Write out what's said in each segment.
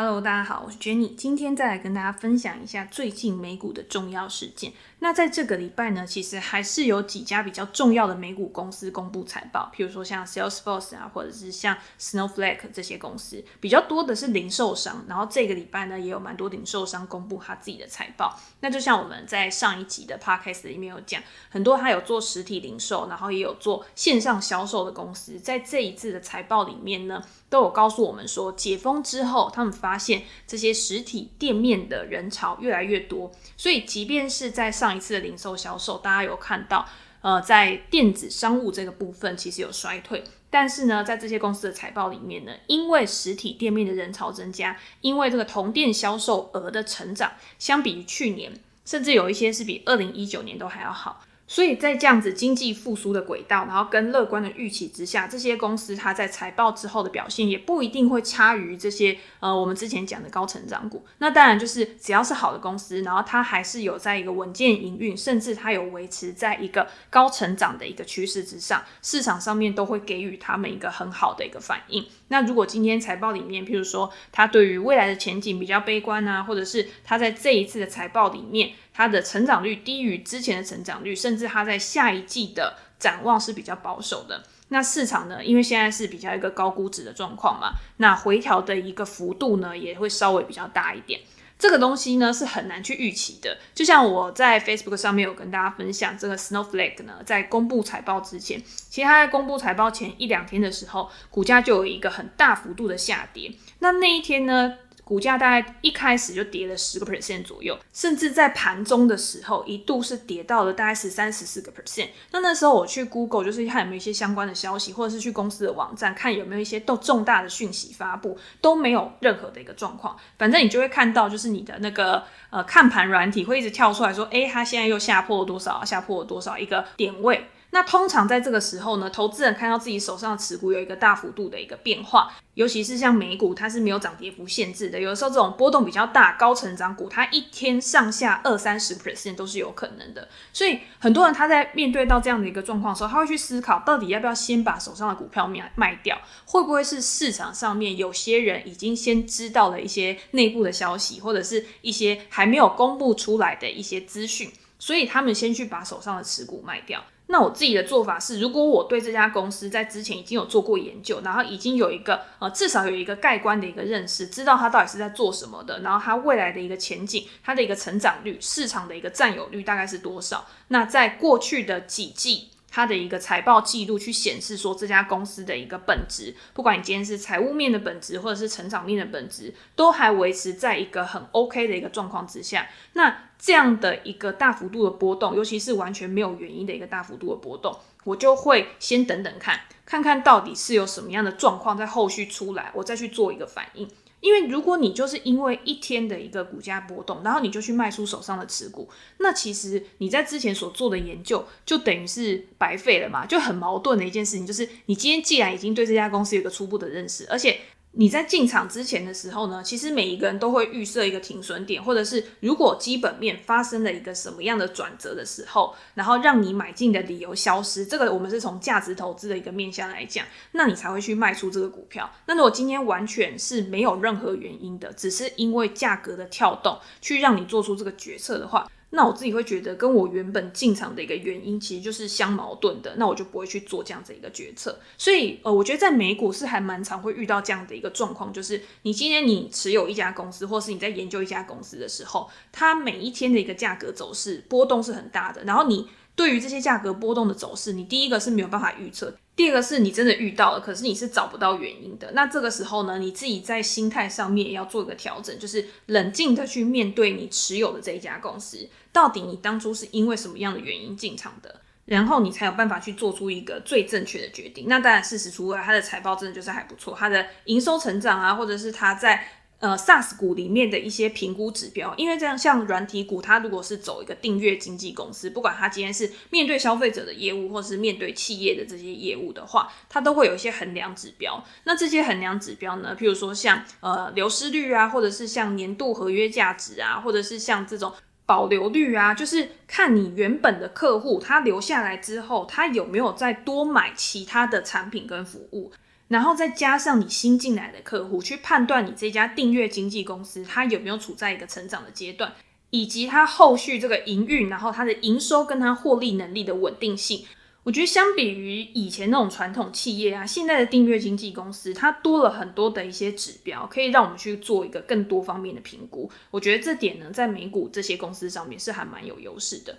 Hello，大家好，我是 Jenny，今天再来跟大家分享一下最近美股的重要事件。那在这个礼拜呢，其实还是有几家比较重要的美股公司公布财报，譬如说像 Salesforce 啊，或者是像 Snowflake 这些公司，比较多的是零售商。然后这个礼拜呢，也有蛮多零售商公布他自己的财报。那就像我们在上一集的 Podcast 里面有讲，很多他有做实体零售，然后也有做线上销售的公司，在这一次的财报里面呢，都有告诉我们说，解封之后，他们发现这些实体店面的人潮越来越多，所以即便是在上一次的零售销售，大家有看到，呃，在电子商务这个部分其实有衰退，但是呢，在这些公司的财报里面呢，因为实体店面的人潮增加，因为这个同店销售额的成长，相比于去年，甚至有一些是比二零一九年都还要好。所以在这样子经济复苏的轨道，然后跟乐观的预期之下，这些公司它在财报之后的表现也不一定会差于这些呃我们之前讲的高成长股。那当然就是只要是好的公司，然后它还是有在一个稳健营运，甚至它有维持在一个高成长的一个趋势之上，市场上面都会给予他们一个很好的一个反应。那如果今天财报里面，譬如说它对于未来的前景比较悲观啊，或者是它在这一次的财报里面，它的成长率低于之前的成长率，甚至它在下一季的展望是比较保守的。那市场呢，因为现在是比较一个高估值的状况嘛，那回调的一个幅度呢，也会稍微比较大一点。这个东西呢是很难去预期的。就像我在 Facebook 上面有跟大家分享，这个 Snowflake 呢，在公布财报之前，其实它在公布财报前一两天的时候，股价就有一个很大幅度的下跌。那那一天呢，股价大概一开始就跌了十个 percent 左右，甚至在盘中的时候一度是跌到了大概十三、十四个 percent。那那时候我去 Google 就是看有没有一些相关的消息，或者是去公司的网站看有没有一些都重大的讯息发布，都没有任何的一个状况。反正你就会看到，就是你的那个呃看盘软体会一直跳出来说，诶，它现在又下破了多少，下破了多少一个点位。那通常在这个时候呢，投资人看到自己手上的持股有一个大幅度的一个变化，尤其是像美股，它是没有涨跌幅限制的。有的时候这种波动比较大、高成长股，它一天上下二三十 percent 都是有可能的。所以很多人他在面对到这样的一个状况的时候，他会去思考，到底要不要先把手上的股票卖卖掉？会不会是市场上面有些人已经先知道了一些内部的消息，或者是一些还没有公布出来的一些资讯，所以他们先去把手上的持股卖掉？那我自己的做法是，如果我对这家公司在之前已经有做过研究，然后已经有一个呃至少有一个概观的一个认识，知道它到底是在做什么的，然后它未来的一个前景，它的一个成长率，市场的一个占有率大概是多少？那在过去的几季。它的一个财报记录去显示说，这家公司的一个本质，不管你今天是财务面的本质，或者是成长面的本质，都还维持在一个很 OK 的一个状况之下。那这样的一个大幅度的波动，尤其是完全没有原因的一个大幅度的波动，我就会先等等看，看看到底是有什么样的状况在后续出来，我再去做一个反应。因为如果你就是因为一天的一个股价波动，然后你就去卖出手上的持股，那其实你在之前所做的研究就等于是白费了嘛，就很矛盾的一件事情，就是你今天既然已经对这家公司有个初步的认识，而且。你在进场之前的时候呢，其实每一个人都会预设一个停损点，或者是如果基本面发生了一个什么样的转折的时候，然后让你买进的理由消失，这个我们是从价值投资的一个面向来讲，那你才会去卖出这个股票。那如果今天完全是没有任何原因的，只是因为价格的跳动去让你做出这个决策的话。那我自己会觉得，跟我原本进场的一个原因其实就是相矛盾的，那我就不会去做这样子一个决策。所以，呃，我觉得在美股是还蛮常会遇到这样的一个状况，就是你今天你持有一家公司，或是你在研究一家公司的时候，它每一天的一个价格走势波动是很大的，然后你。对于这些价格波动的走势，你第一个是没有办法预测，第二个是你真的遇到了，可是你是找不到原因的。那这个时候呢，你自己在心态上面也要做一个调整，就是冷静的去面对你持有的这一家公司，到底你当初是因为什么样的原因进场的，然后你才有办法去做出一个最正确的决定。那当然，事实出来，它的财报真的就是还不错，它的营收成长啊，或者是它在。呃，SaaS 股里面的一些评估指标，因为这样像软体股，它如果是走一个订阅经纪公司，不管它今天是面对消费者的业务，或是面对企业的这些业务的话，它都会有一些衡量指标。那这些衡量指标呢，譬如说像呃流失率啊，或者是像年度合约价值啊，或者是像这种保留率啊，就是看你原本的客户他留下来之后，他有没有再多买其他的产品跟服务。然后再加上你新进来的客户，去判断你这家订阅经纪公司它有没有处在一个成长的阶段，以及它后续这个营运，然后它的营收跟它获利能力的稳定性。我觉得相比于以前那种传统企业啊，现在的订阅经纪公司它多了很多的一些指标，可以让我们去做一个更多方面的评估。我觉得这点呢，在美股这些公司上面是还蛮有优势的。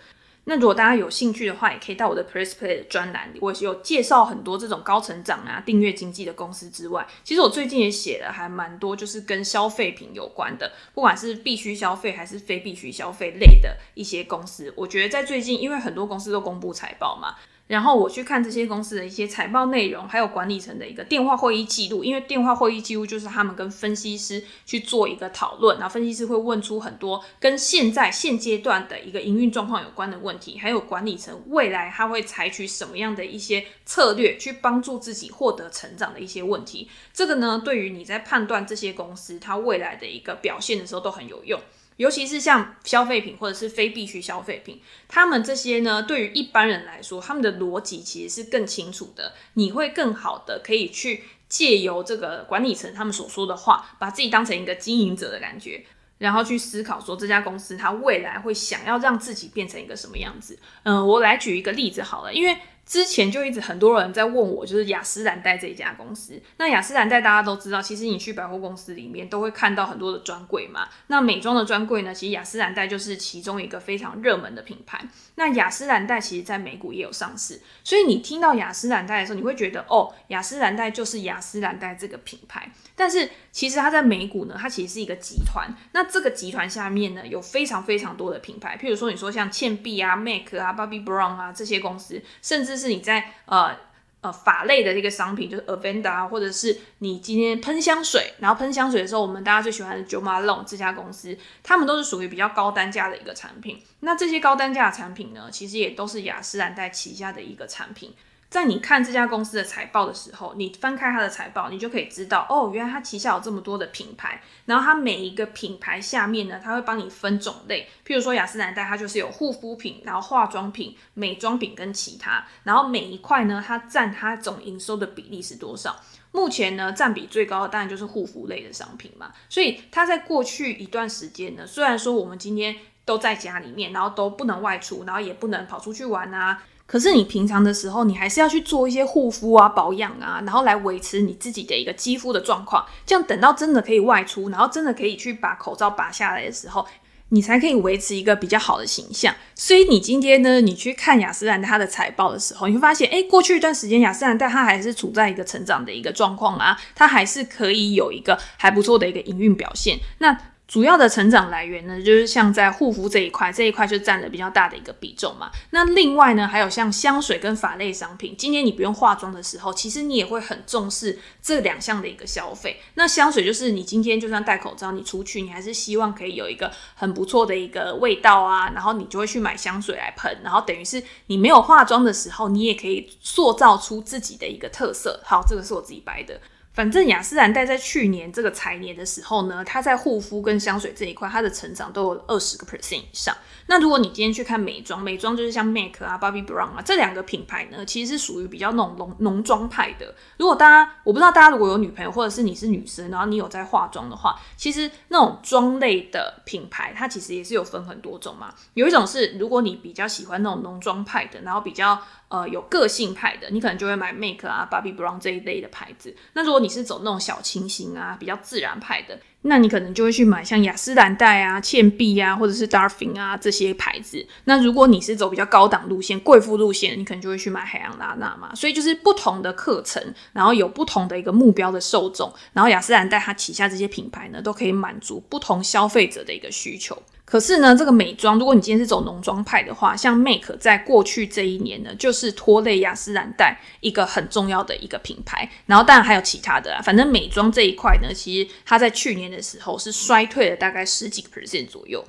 那如果大家有兴趣的话，也可以到我的 Press Play 的专栏里，我有介绍很多这种高成长啊、订阅经济的公司之外，其实我最近也写了还蛮多，就是跟消费品有关的，不管是必须消费还是非必须消费类的一些公司。我觉得在最近，因为很多公司都公布财报嘛。然后我去看这些公司的一些财报内容，还有管理层的一个电话会议记录，因为电话会议记录就是他们跟分析师去做一个讨论，然后分析师会问出很多跟现在现阶段的一个营运状况有关的问题，还有管理层未来他会采取什么样的一些策略去帮助自己获得成长的一些问题。这个呢，对于你在判断这些公司它未来的一个表现的时候都很有用。尤其是像消费品或者是非必需消费品，他们这些呢，对于一般人来说，他们的逻辑其实是更清楚的。你会更好的可以去借由这个管理层他们所说的话，把自己当成一个经营者的感觉，然后去思考说这家公司它未来会想要让自己变成一个什么样子。嗯，我来举一个例子好了，因为。之前就一直很多人在问我，就是雅诗兰黛这一家公司。那雅诗兰黛大家都知道，其实你去百货公司里面都会看到很多的专柜嘛。那美妆的专柜呢，其实雅诗兰黛就是其中一个非常热门的品牌。那雅诗兰黛其实在美股也有上市，所以你听到雅诗兰黛的时候，你会觉得哦，雅诗兰黛就是雅诗兰黛这个品牌。但是其实它在美股呢，它其实是一个集团。那这个集团下面呢，有非常非常多的品牌，譬如说你说像倩碧啊、MAC 啊、Bobbi Brown 啊这些公司，甚至是你在呃呃法类的这个商品，就是 Avenda，或者是你今天喷香水，然后喷香水的时候，我们大家最喜欢的 Jo Malone 这家公司，他们都是属于比较高单价的一个产品。那这些高单价的产品呢，其实也都是雅诗兰黛旗下的一个产品。在你看这家公司的财报的时候，你翻开它的财报，你就可以知道，哦，原来它旗下有这么多的品牌，然后它每一个品牌下面呢，它会帮你分种类，譬如说雅诗兰黛，它就是有护肤品，然后化妆品、美妆品跟其他，然后每一块呢，它占它总营收的比例是多少？目前呢，占比最高的当然就是护肤类的商品嘛，所以它在过去一段时间呢，虽然说我们今天都在家里面，然后都不能外出，然后也不能跑出去玩啊。可是你平常的时候，你还是要去做一些护肤啊、保养啊，然后来维持你自己的一个肌肤的状况。这样等到真的可以外出，然后真的可以去把口罩拔下来的时候，你才可以维持一个比较好的形象。所以你今天呢，你去看雅诗兰黛它的财报的时候，你会发现，诶，过去一段时间雅诗兰黛它还是处在一个成长的一个状况啊，它还是可以有一个还不错的一个营运表现。那主要的成长来源呢，就是像在护肤这一块，这一块就占了比较大的一个比重嘛。那另外呢，还有像香水跟法类商品，今天你不用化妆的时候，其实你也会很重视这两项的一个消费。那香水就是你今天就算戴口罩，你出去，你还是希望可以有一个很不错的一个味道啊，然后你就会去买香水来喷，然后等于是你没有化妆的时候，你也可以塑造出自己的一个特色。好，这个是我自己掰的。反正雅诗兰黛在去年这个财年的时候呢，它在护肤跟香水这一块，它的成长都有二十个 percent 以上。那如果你今天去看美妆，美妆就是像 MAC 啊、Bobbi Brown 啊这两个品牌呢，其实是属于比较那种浓浓妆派的。如果大家，我不知道大家如果有女朋友，或者是你是女生，然后你有在化妆的话，其实那种妆类的品牌，它其实也是有分很多种嘛。有一种是如果你比较喜欢那种浓妆派的，然后比较呃有个性派的，你可能就会买 MAC 啊、Bobbi Brown 这一类的牌子。那如果你是走那种小清新啊，比较自然派的，那你可能就会去买像雅诗兰黛啊、倩碧啊，或者是 Darphin 啊这些牌子。那如果你是走比较高档路线、贵妇路线，你可能就会去买海洋拉娜嘛。所以就是不同的课程，然后有不同的一个目标的受众，然后雅诗兰黛它旗下这些品牌呢，都可以满足不同消费者的一个需求。可是呢，这个美妆，如果你今天是走浓妆派的话，像 Make 在过去这一年呢，就是拖累雅诗兰黛一个很重要的一个品牌。然后当然还有其他的啊，反正美妆这一块呢，其实它在去年的时候是衰退了大概十几个 percent 左右。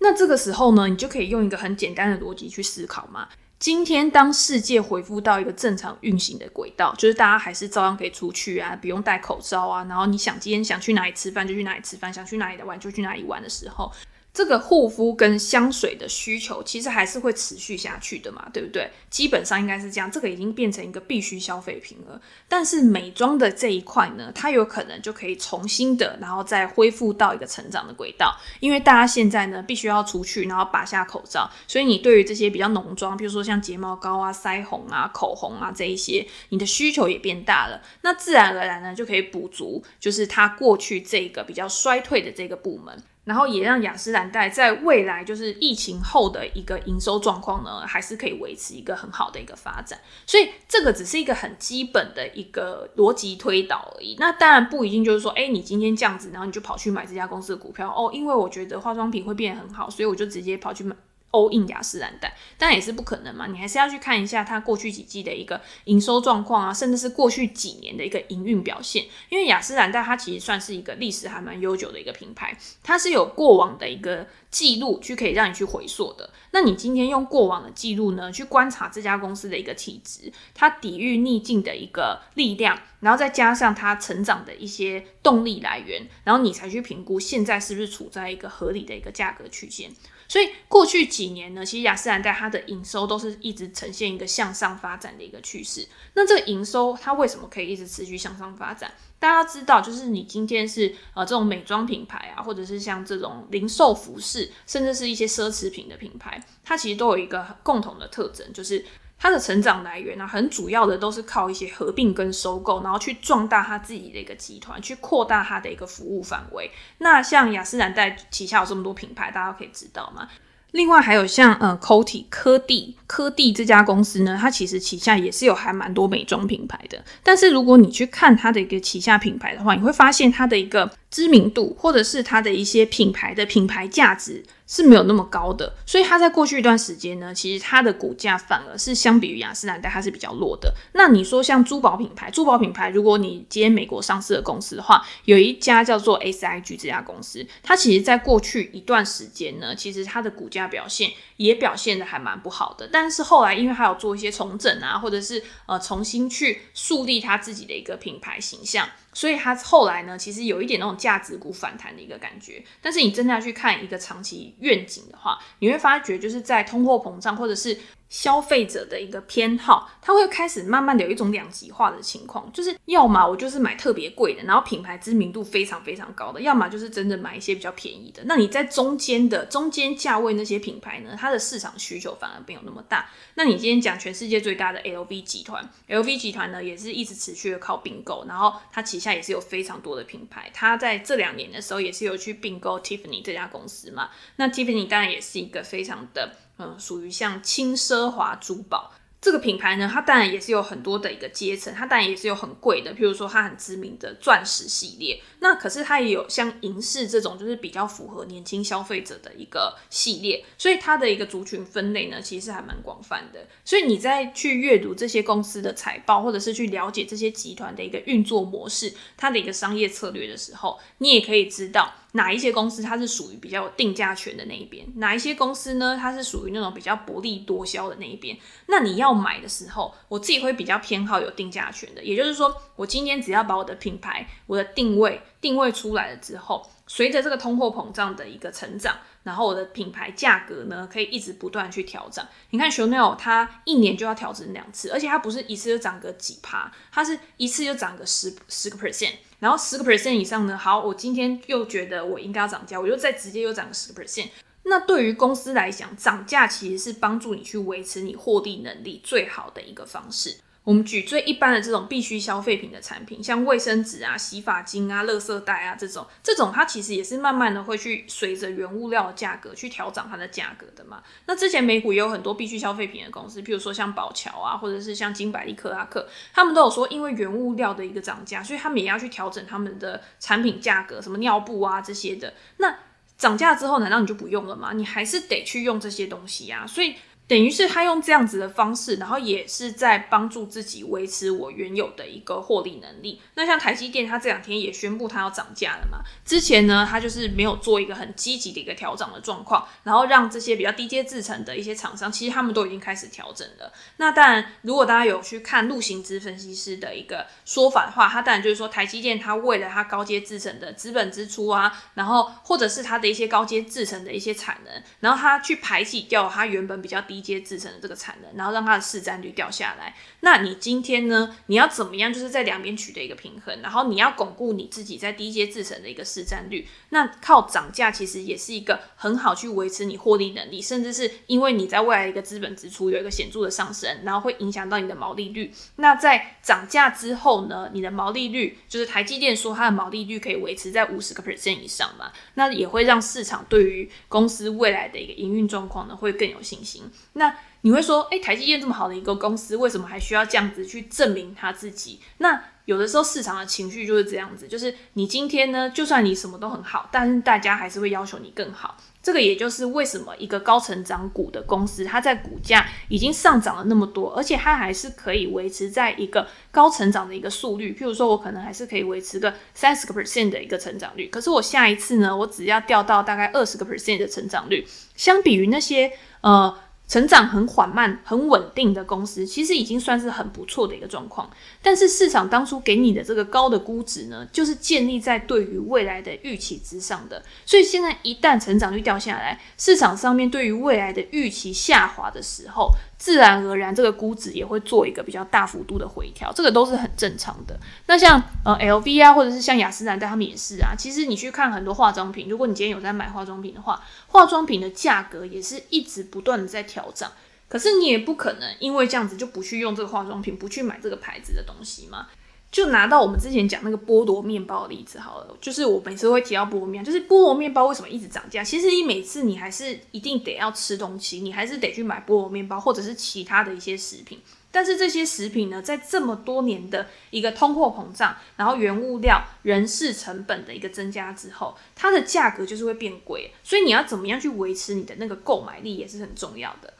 那这个时候呢，你就可以用一个很简单的逻辑去思考嘛。今天当世界恢复到一个正常运行的轨道，就是大家还是照样可以出去啊，不用戴口罩啊，然后你想今天想去哪里吃饭就去哪里吃饭，想去哪里玩就去哪里玩的时候。这个护肤跟香水的需求其实还是会持续下去的嘛，对不对？基本上应该是这样，这个已经变成一个必须消费品了。但是美妆的这一块呢，它有可能就可以重新的，然后再恢复到一个成长的轨道。因为大家现在呢，必须要出去，然后拔下口罩，所以你对于这些比较浓妆，比如说像睫毛膏啊、腮红啊、口红啊这一些，你的需求也变大了。那自然而然呢，就可以补足，就是它过去这个比较衰退的这个部门。然后也让雅诗兰黛在未来就是疫情后的一个营收状况呢，还是可以维持一个很好的一个发展。所以这个只是一个很基本的一个逻辑推导而已。那当然不一定就是说，哎，你今天这样子，然后你就跑去买这家公司的股票哦，因为我觉得化妆品会变得很好，所以我就直接跑去买。All in 雅诗兰黛，当然也是不可能嘛，你还是要去看一下它过去几季的一个营收状况啊，甚至是过去几年的一个营运表现。因为雅诗兰黛它其实算是一个历史还蛮悠久的一个品牌，它是有过往的一个记录去可以让你去回溯的。那你今天用过往的记录呢，去观察这家公司的一个体质，它抵御逆境的一个力量，然后再加上它成长的一些动力来源，然后你才去评估现在是不是处在一个合理的一个价格区间。所以过去几年呢，其实雅诗兰黛它的营收都是一直呈现一个向上发展的一个趋势。那这个营收它为什么可以一直持续向上发展？大家知道，就是你今天是呃这种美妆品牌啊，或者是像这种零售服饰，甚至是一些奢侈品的品牌，它其实都有一个共同的特征，就是。它的成长来源呢，很主要的都是靠一些合并跟收购，然后去壮大它自己的一个集团，去扩大它的一个服务范围。那像雅诗兰黛旗下有这么多品牌，大家可以知道吗？另外还有像呃，Coty 科蒂科蒂这家公司呢，它其实旗下也是有还蛮多美妆品牌的。但是如果你去看它的一个旗下品牌的话，你会发现它的一个知名度，或者是它的一些品牌的品牌价值。是没有那么高的，所以它在过去一段时间呢，其实它的股价反而是相比于雅诗兰黛，它是比较弱的。那你说像珠宝品牌，珠宝品牌，如果你接美国上市的公司的话，有一家叫做 SIG 这家公司，它其实在过去一段时间呢，其实它的股价表现也表现的还蛮不好的。但是后来因为它有做一些重整啊，或者是呃重新去树立它自己的一个品牌形象。所以它后来呢，其实有一点那种价值股反弹的一个感觉。但是你真的要去看一个长期愿景的话，你会发觉就是在通货膨胀或者是。消费者的一个偏好，它会开始慢慢的有一种两极化的情况，就是要么我就是买特别贵的，然后品牌知名度非常非常高的，要么就是真的买一些比较便宜的。那你在中间的中间价位那些品牌呢，它的市场需求反而没有那么大。那你今天讲全世界最大的 LV 集团，LV 集团呢也是一直持续的靠并购，然后它旗下也是有非常多的品牌。它在这两年的时候也是有去并购 Tiffany 这家公司嘛。那 Tiffany 当然也是一个非常的。嗯，属于像轻奢华珠宝这个品牌呢，它当然也是有很多的一个阶层，它当然也是有很贵的，譬如说它很知名的钻石系列。那可是它也有像银饰这种，就是比较符合年轻消费者的一个系列，所以它的一个族群分类呢，其实还蛮广泛的。所以你在去阅读这些公司的财报，或者是去了解这些集团的一个运作模式，它的一个商业策略的时候，你也可以知道。哪一些公司它是属于比较有定价权的那一边？哪一些公司呢？它是属于那种比较薄利多销的那一边？那你要买的时候，我自己会比较偏好有定价权的。也就是说，我今天只要把我的品牌、我的定位定位出来了之后，随着这个通货膨胀的一个成长。然后我的品牌价格呢，可以一直不断去调整。你看 Chanel 它一年就要调整两次，而且它不是一次就涨个几趴，它是一次就涨个十十个 percent，然后十个 percent 以上呢，好，我今天又觉得我应该要涨价，我就再直接又涨个十个 percent。那对于公司来讲，涨价其实是帮助你去维持你获利能力最好的一个方式。我们举最一般的这种必需消费品的产品，像卫生纸啊、洗发精啊、垃圾袋啊这种，这种它其实也是慢慢的会去随着原物料的价格去调涨它的价格的嘛。那之前美股也有很多必需消费品的公司，譬如说像宝桥啊，或者是像金百利、克拉克，他们都有说，因为原物料的一个涨价，所以他们也要去调整他们的产品价格，什么尿布啊这些的。那涨价之后，难道你就不用了吗？你还是得去用这些东西呀、啊。所以。等于是他用这样子的方式，然后也是在帮助自己维持我原有的一个获利能力。那像台积电，它这两天也宣布它要涨价了嘛？之前呢，它就是没有做一个很积极的一个调整的状况，然后让这些比较低阶制程的一些厂商，其实他们都已经开始调整了。那当然，如果大家有去看陆行之分析师的一个说法的话，他当然就是说台积电它为了它高阶制程的资本支出啊，然后或者是它的一些高阶制程的一些产能，然后它去排挤掉它原本比较低。低阶制程的这个产能，然后让它的市占率掉下来。那你今天呢？你要怎么样？就是在两边取得一个平衡，然后你要巩固你自己在低阶制程的一个市占率。那靠涨价其实也是一个很好去维持你获利能力，甚至是因为你在未来一个资本支出有一个显著的上升，然后会影响到你的毛利率。那在涨价之后呢？你的毛利率就是台积电说它的毛利率可以维持在五十个 percent 以上嘛？那也会让市场对于公司未来的一个营运状况呢会更有信心。那你会说，诶，台积电这么好的一个公司，为什么还需要这样子去证明他自己？那有的时候市场的情绪就是这样子，就是你今天呢，就算你什么都很好，但是大家还是会要求你更好。这个也就是为什么一个高成长股的公司，它在股价已经上涨了那么多，而且它还是可以维持在一个高成长的一个速率。譬如说，我可能还是可以维持个三十个 percent 的一个成长率，可是我下一次呢，我只要掉到大概二十个 percent 的成长率，相比于那些呃。成长很缓慢、很稳定的公司，其实已经算是很不错的一个状况。但是市场当初给你的这个高的估值呢，就是建立在对于未来的预期之上的。所以现在一旦成长率掉下来，市场上面对于未来的预期下滑的时候，自然而然，这个估值也会做一个比较大幅度的回调，这个都是很正常的。那像呃 LV 啊，或者是像雅诗兰黛，他们也是啊。其实你去看很多化妆品，如果你今天有在买化妆品的话，化妆品的价格也是一直不断的在调整。可是你也不可能因为这样子就不去用这个化妆品，不去买这个牌子的东西嘛。就拿到我们之前讲那个菠萝面包的例子好了，就是我每次会提到菠萝面，就是菠萝面包为什么一直涨价？其实你每次你还是一定得要吃东西，你还是得去买菠萝面包或者是其他的一些食品。但是这些食品呢，在这么多年的一个通货膨胀，然后原物料、人事成本的一个增加之后，它的价格就是会变贵。所以你要怎么样去维持你的那个购买力也是很重要的。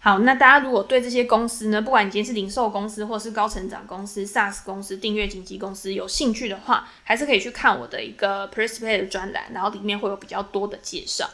好，那大家如果对这些公司呢，不管你今天是零售公司，或是高成长公司、SaaS 公司、订阅经纪公司，有兴趣的话，还是可以去看我的一个 Perspective 的专栏，然后里面会有比较多的介绍。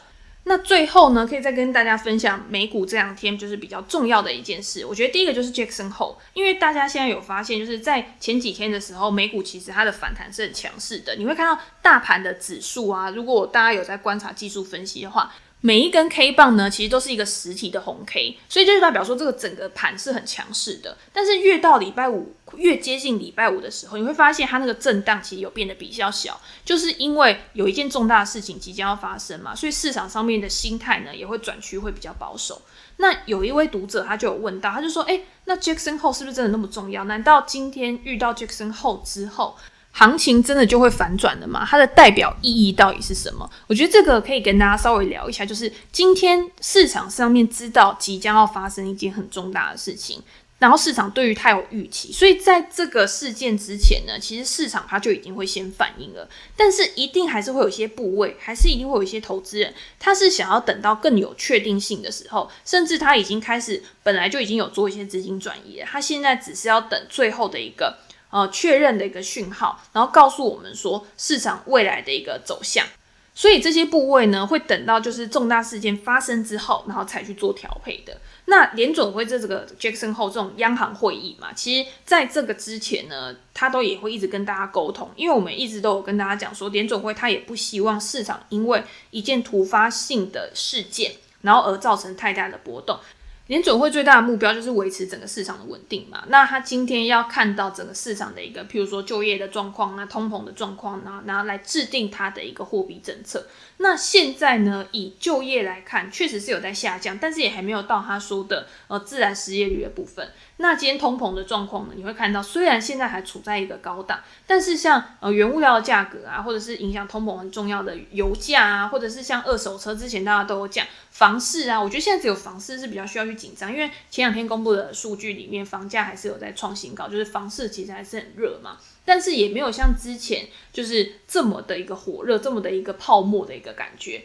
那最后呢，可以再跟大家分享美股这两天就是比较重要的一件事。我觉得第一个就是 Jackson Hole，因为大家现在有发现，就是在前几天的时候，美股其实它的反弹是很强势的。你会看到大盘的指数啊，如果大家有在观察技术分析的话。每一根 K 棒呢，其实都是一个实体的红 K，所以就是代表说这个整个盘是很强势的。但是越到礼拜五，越接近礼拜五的时候，你会发现它那个震荡其实有变得比较小，就是因为有一件重大的事情即将要发生嘛，所以市场上面的心态呢也会转趋会比较保守。那有一位读者他就有问到，他就说：“诶，那 Jackson Hole 是不是真的那么重要？难道今天遇到 Jackson Hole 之后？”行情真的就会反转的吗？它的代表意义到底是什么？我觉得这个可以跟大家稍微聊一下。就是今天市场上面知道即将要发生一件很重大的事情，然后市场对于它有预期，所以在这个事件之前呢，其实市场它就已经会先反应了。但是一定还是会有一些部位，还是一定会有一些投资人，他是想要等到更有确定性的时候，甚至他已经开始本来就已经有做一些资金转移了，他现在只是要等最后的一个。呃，确认的一个讯号，然后告诉我们说市场未来的一个走向，所以这些部位呢，会等到就是重大事件发生之后，然后才去做调配的。那联准会这这个 Jackson Hole 这种央行会议嘛，其实在这个之前呢，他都也会一直跟大家沟通，因为我们一直都有跟大家讲说，联准会他也不希望市场因为一件突发性的事件，然后而造成太大的波动。联准会最大的目标就是维持整个市场的稳定嘛。那他今天要看到整个市场的一个，譬如说就业的状况啊、通膨的状况啊，然后来制定他的一个货币政策。那现在呢，以就业来看，确实是有在下降，但是也还没有到他说的呃自然失业率的部分。那今天通膨的状况呢？你会看到，虽然现在还处在一个高档，但是像呃原物料的价格啊，或者是影响通膨很重要的油价啊，或者是像二手车，之前大家都有讲房市啊，我觉得现在只有房市是比较需要去紧张，因为前两天公布的数据里面，房价还是有在创新高，就是房市其实还是很热嘛，但是也没有像之前就是这么的一个火热，这么的一个泡沫的一个感觉。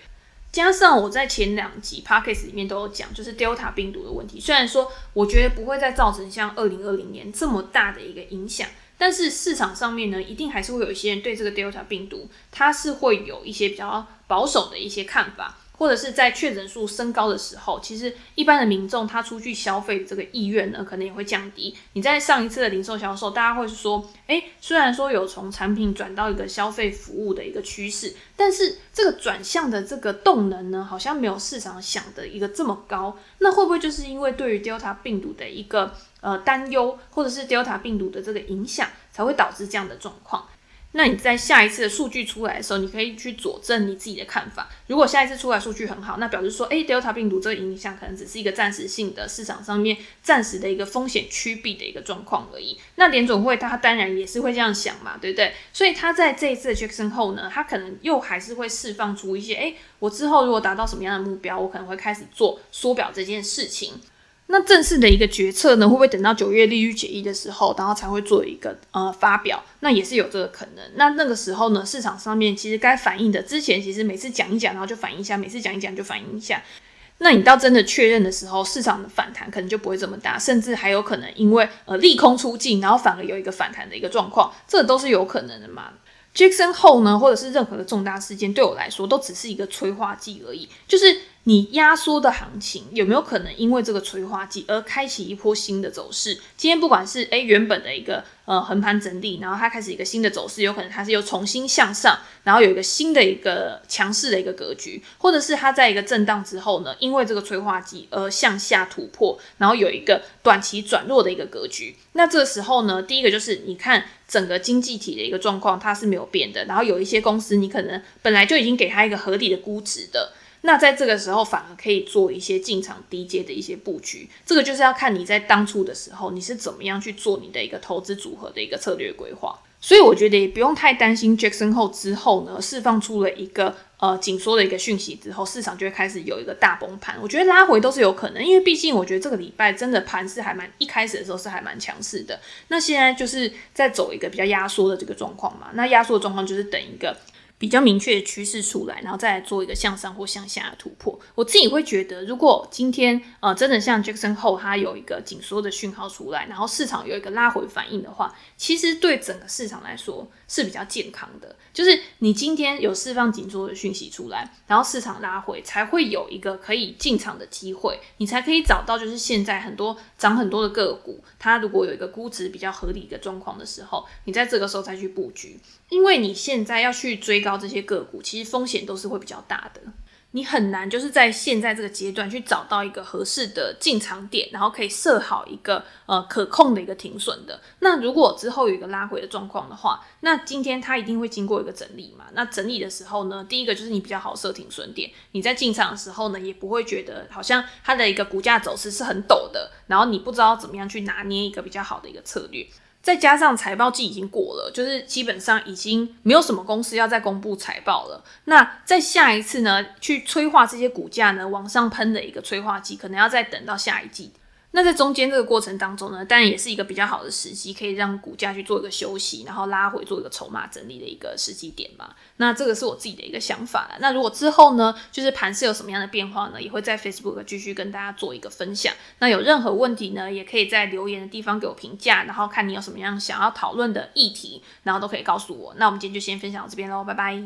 加上我在前两集 p a c k a g e 里面都有讲，就是 Delta 病毒的问题。虽然说我觉得不会再造成像二零二零年这么大的一个影响，但是市场上面呢，一定还是会有一些人对这个 Delta 病毒，它是会有一些比较保守的一些看法。或者是在确诊数升高的时候，其实一般的民众他出去消费的这个意愿呢，可能也会降低。你在上一次的零售销售，大家会说，诶，虽然说有从产品转到一个消费服务的一个趋势，但是这个转向的这个动能呢，好像没有市场想的一个这么高。那会不会就是因为对于 Delta 病毒的一个呃担忧，或者是 Delta 病毒的这个影响，才会导致这样的状况？那你在下一次的数据出来的时候，你可以去佐证你自己的看法。如果下一次出来数据很好，那表示说，诶，Delta 病毒这个影响可能只是一个暂时性的市场上面暂时的一个风险趋避的一个状况而已。那联总会它当然也是会这样想嘛，对不对？所以它在这一次的 Jackson 后呢，它可能又还是会释放出一些，诶，我之后如果达到什么样的目标，我可能会开始做缩表这件事情。那正式的一个决策呢，会不会等到九月利率决议的时候，然后才会做一个呃发表？那也是有这个可能。那那个时候呢，市场上面其实该反应的，之前其实每次讲一讲，然后就反应一下，每次讲一讲就反应一下。那你到真的确认的时候，市场的反弹可能就不会这么大，甚至还有可能因为呃利空出尽，然后反而有一个反弹的一个状况，这都是有可能的嘛。Jackson 后呢，或者是任何的重大事件，对我来说都只是一个催化剂而已。就是你压缩的行情有没有可能因为这个催化剂而开启一波新的走势？今天不管是诶原本的一个呃横盘整理，然后它开始一个新的走势，有可能它是又重新向上，然后有一个新的一个强势的一个格局，或者是它在一个震荡之后呢，因为这个催化剂而向下突破，然后有一个短期转弱的一个格局。那这个时候呢，第一个就是你看。整个经济体的一个状况，它是没有变的。然后有一些公司，你可能本来就已经给它一个合理的估值的，那在这个时候反而可以做一些进场低阶的一些布局。这个就是要看你在当初的时候，你是怎么样去做你的一个投资组合的一个策略规划。所以我觉得也不用太担心，Jackson 后之后呢，释放出了一个呃紧缩的一个讯息之后，市场就会开始有一个大崩盘。我觉得拉回都是有可能，因为毕竟我觉得这个礼拜真的盘势还蛮一开始的时候是还蛮强势的。那现在就是在走一个比较压缩的这个状况嘛，那压缩的状况就是等一个。比较明确的趋势出来，然后再来做一个向上或向下的突破。我自己会觉得，如果今天呃真的像 Jackson Hole 它有一个紧缩的讯号出来，然后市场有一个拉回反应的话，其实对整个市场来说是比较健康的。就是你今天有释放紧缩的讯息出来，然后市场拉回，才会有一个可以进场的机会，你才可以找到就是现在很多涨很多的个股，它如果有一个估值比较合理的状况的时候，你在这个时候再去布局，因为你现在要去追高。这些个股，其实风险都是会比较大的，你很难就是在现在这个阶段去找到一个合适的进场点，然后可以设好一个呃可控的一个停损的。那如果之后有一个拉回的状况的话，那今天它一定会经过一个整理嘛。那整理的时候呢，第一个就是你比较好设停损点，你在进场的时候呢，也不会觉得好像它的一个股价走势是很陡的，然后你不知道怎么样去拿捏一个比较好的一个策略。再加上财报季已经过了，就是基本上已经没有什么公司要再公布财报了。那在下一次呢，去催化这些股价呢往上喷的一个催化剂，可能要再等到下一季。那在中间这个过程当中呢，当然也是一个比较好的时机，可以让股价去做一个休息，然后拉回做一个筹码整理的一个时机点嘛。那这个是我自己的一个想法。那如果之后呢，就是盘势有什么样的变化呢，也会在 Facebook 继续跟大家做一个分享。那有任何问题呢，也可以在留言的地方给我评价，然后看你有什么样想要讨论的议题，然后都可以告诉我。那我们今天就先分享到这边喽，拜拜。